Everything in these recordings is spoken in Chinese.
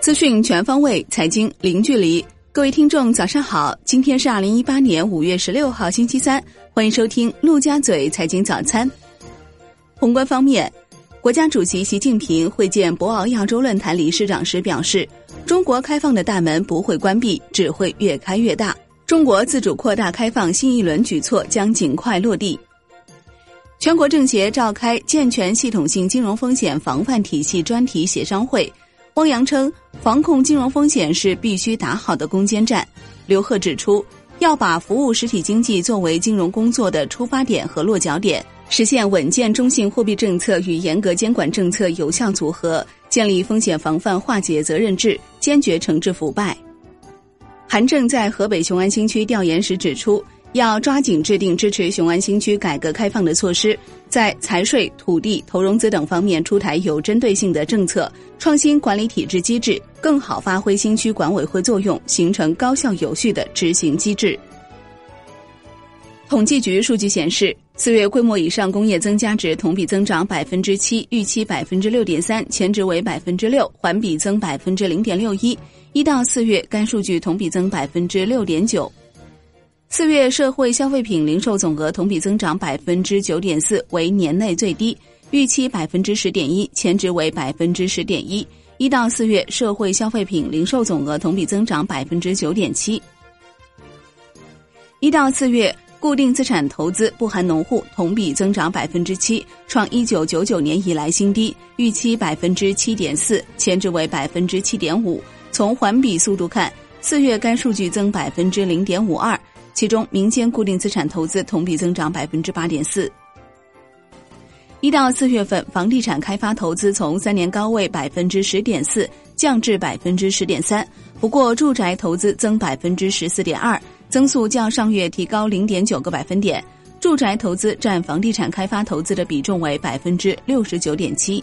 资讯全方位，财经零距离。各位听众，早上好！今天是二零一八年五月十六号，星期三，欢迎收听陆家嘴财经早餐。宏观方面，国家主席习近平会见博鳌亚洲论坛理事长时表示，中国开放的大门不会关闭，只会越开越大。中国自主扩大开放新一轮举措将尽快落地。全国政协召开健全系统性金融风险防范体系专题协商会。汪洋称，防控金融风险是必须打好的攻坚战。刘鹤指出，要把服务实体经济作为金融工作的出发点和落脚点，实现稳健中性货币政策与严格监管政策有效组合，建立风险防范化解责任制，坚决惩治腐败。韩正在河北雄安新区调研时指出。要抓紧制定支持雄安新区改革开放的措施，在财税、土地、投融资等方面出台有针对性的政策，创新管理体制机制，更好发挥新区管委会作用，形成高效有序的执行机制。统计局数据显示，四月规模以上工业增加值同比增长百分之七，预期百分之六点三，前值为百分之六，环比增百分之零点六一。一到四月，该数据同比增百分之六点九。四月社会消费品零售总额同比增长百分之九点四，为年内最低，预期百分之十点一，前值为百分之十点一。一到四月社会消费品零售总额同比增长百分之九点七。一到四月固定资产投资不含农户同比增长百分之七，创一九九九年以来新低，预期百分之七点四，前值为百分之七点五。从环比速度看，四月该数据增百分之零点五二。其中，民间固定资产投资同比增长百分之八点四。一到四月份，房地产开发投资从三年高位百分之十点四降至百分之十点三。不过，住宅投资增百分之十四点二，增速较上月提高零点九个百分点。住宅投资占房地产开发投资的比重为百分之六十九点七。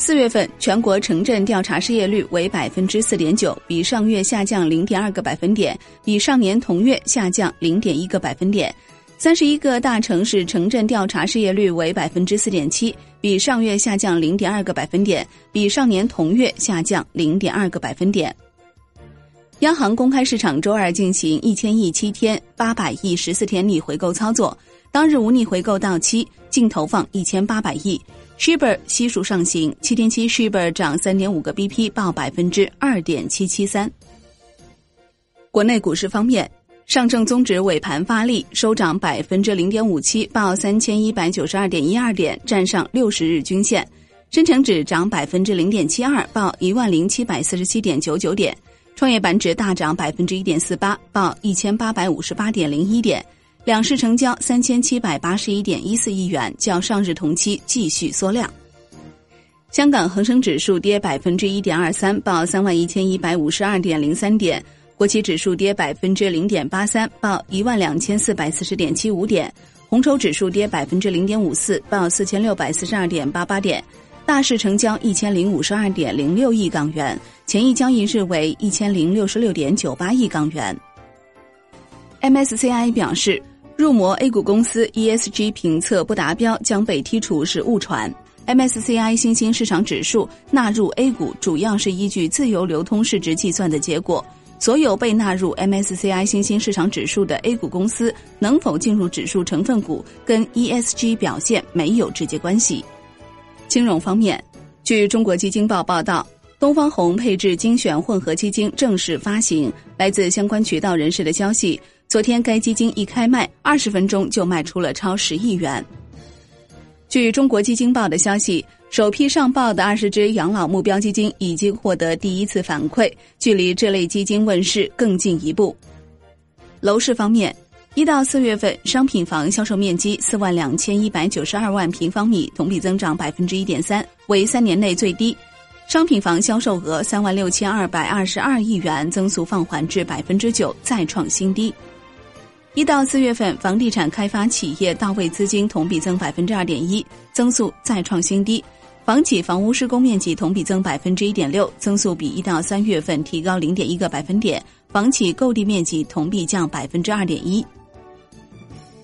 四月份全国城镇调查失业率为百分之四点九，比上月下降零点二个百分点，比上年同月下降零点一个百分点。三十一个大城市城镇调查失业率为百分之四点七，比上月下降零点二个百分点，比上年同月下降零点二个百分点。央行公开市场周二进行一千亿七天、八百亿十四天逆回购操作，当日无逆回购到期，净投放一千八百亿。Shibor 悉数上行，七天期 Shibor 涨三点五个 BP，报百分之二点七七三。国内股市方面，上证综指尾盘发力，收涨百分之零点五七，报三千一百九十二点一二点，站上六十日均线。深成指涨百分之零点七二，报一万零七百四十七点九九点。创业板指大涨百分之一点四八，报一千八百五十八点零一点。两市成交三千七百八十一点一四亿元，较上日同期继续缩量。香港恒生指数跌百分之一点二三，报三万一千一百五十二点零三点；国企指数跌百分之零点八三，报一万两千四百四十点七五点；红筹指数跌百分之零点五四，报四千六百四十二点八八点。大市成交一千零五十二点零六亿港元，前一交易日为一千零六十六点九八亿港元。MSCI 表示。入模 A 股公司 ESG 评测不达标将被剔除是误传。MSCI 新兴市场指数纳入 A 股主要是依据自由流通市值计算的结果。所有被纳入 MSCI 新兴市场指数的 A 股公司能否进入指数成分股，跟 ESG 表现没有直接关系。金融方面，据中国基金报报道，东方红配置精选混合基金正式发行。来自相关渠道人士的消息。昨天，该基金一开卖，二十分钟就卖出了超十亿元。据中国基金报的消息，首批上报的二十只养老目标基金已经获得第一次反馈，距离这类基金问世更进一步。楼市方面，一到四月份商品房销售面积四万两千一百九十二万平方米，同比增长百分之一点三，为三年内最低；商品房销售额三万六千二百二十二亿元，增速放缓至百分之九，再创新低。一到四月份，房地产开发企业到位资金同比增百分之二点一，增速再创新低；房企房屋施工面积同比增百分之一点六，增速比一到三月份提高零点一个百分点；房企购地面积同比降百分之二点一。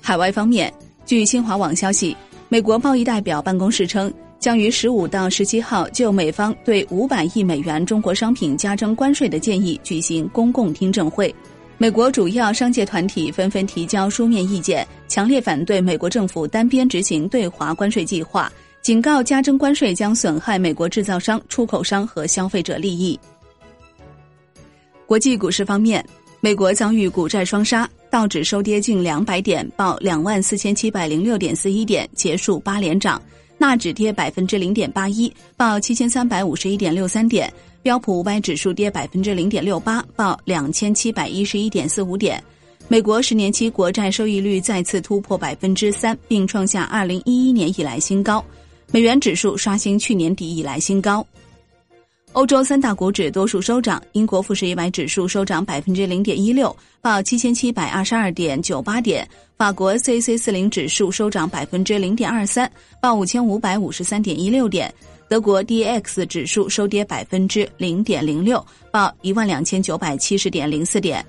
海外方面，据新华网消息，美国贸易代表办公室称。将于十五到十七号就美方对五百亿美元中国商品加征关税的建议举行公共听证会。美国主要商界团体纷纷提交书面意见，强烈反对美国政府单边执行对华关税计划，警告加征关税将损害美国制造商、出口商和消费者利益。国际股市方面，美国遭遇股债双杀，道指收跌近两百点，报两万四千七百零六点四一点，结束八连涨；纳指跌百分之零点八一，报七千三百五十一点六三点；标普五百指数跌百分之零点六八，报两千七百一十一点四五点。美国十年期国债收益率再次突破百分之三，并创下二零一一年以来新高。美元指数刷新去年底以来新高。欧洲三大股指多数收涨，英国富时一百指数收涨百分之零点一六，报七千七百二十二点九八点；法国 C C 四零指数收涨百分之零点二三，报五千五百五十三点一六点；德国 D X 指数收跌百分之零点零六，报一万两千九百七十点零四点。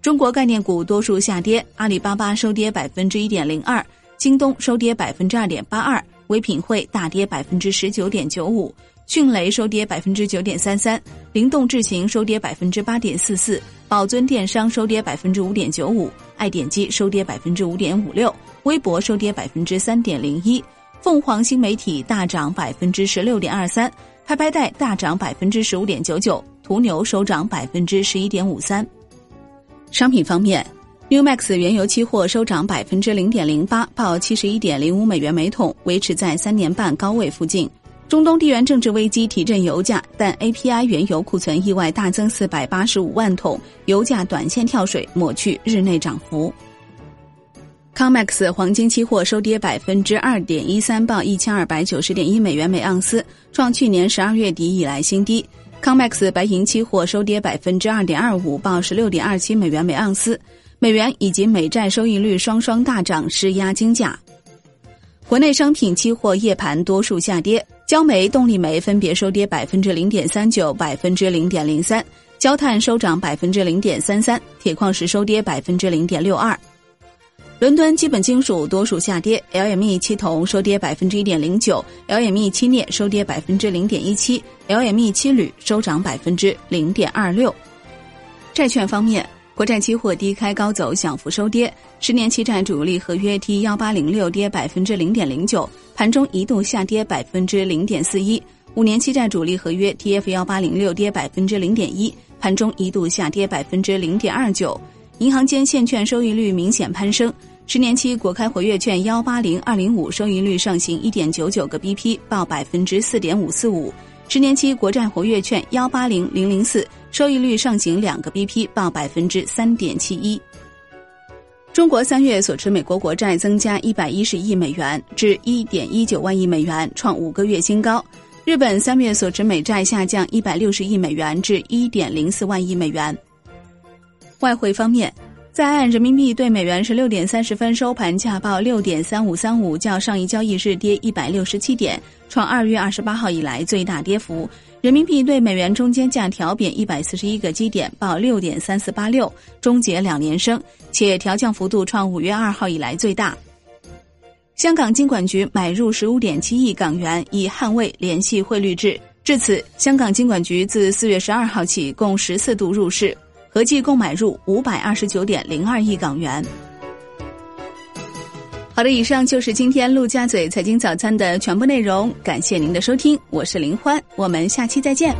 中国概念股多数下跌，阿里巴巴收跌百分之一点零二，京东收跌百分之二点八二，唯品会大跌百分之十九点九五。迅雷收跌百分之九点三三，灵动智行收跌百分之八点四四，宝尊电商收跌百分之五点九五，爱点击收跌百分之五点五六，微博收跌百分之三点零一，凤凰新媒体大涨百分之十六点二三，拍拍贷大涨百分之十五点九九，途牛收涨百分之十一点五三。商品方面，New Max 原油期货收涨百分之零点零八，报七十一点零五美元每桶，维持在三年半高位附近。中东地缘政治危机提振油价，但 API 原油库存意外大增四百八十五万桶，油价短线跳水，抹去日内涨幅。COMEX 黄金期货收跌百分之二点一三，报一千二百九十点一美元每盎司，创去年十二月底以来新低。COMEX 白银期货收跌百分之二点二五，报十六点二七美元每盎司。美元以及美债收益率双双大涨，施压金价。国内商品期货夜盘多数下跌。焦煤、动力煤分别收跌百分之零点三九、百分之零点零三，焦炭收涨百分之零点三三，铁矿石收跌百分之零点六二。伦敦基本金属多数下跌，LME 期铜收跌百分之一点零九，LME 期镍收跌百分之零点一七，LME 期铝收涨百分之零点二六。债券方面。国债期货低开高走，小幅收跌。十年期债主力合约 T 幺八零六跌百分之零点零九，盘中一度下跌百分之零点四一。五年期债主力合约 TF 幺八零六跌百分之零点一，盘中一度下跌百分之零点二九。银行间现券收益率明显攀升，十年期国开活跃券幺八零二零五收益率上行一点九九个 BP，报百分之四点五四五。十年期国债活跃券幺八零零零四收益率上行两个 BP，报百分之三点七一。中国三月所持美国国债增加一百一十亿美元至一点一九万亿美元，创五个月新高。日本三月所持美债下降一百六十亿美元至一点零四万亿美元。外汇方面。在岸人民币对美元十六点三十分收盘价报六点三五三五，较上一交易日跌一百六十七点，创二月二十八号以来最大跌幅。人民币对美元中间价调贬一百四十一个基点，报六点三四八六，终结两连升，且调降幅度创五月二号以来最大。香港金管局买入十五点七亿港元，以捍卫联系汇率制。至此，香港金管局自四月十二号起共十四度入市。合计共买入五百二十九点零二亿港元。好的，以上就是今天陆家嘴财经早餐的全部内容，感谢您的收听，我是林欢，我们下期再见。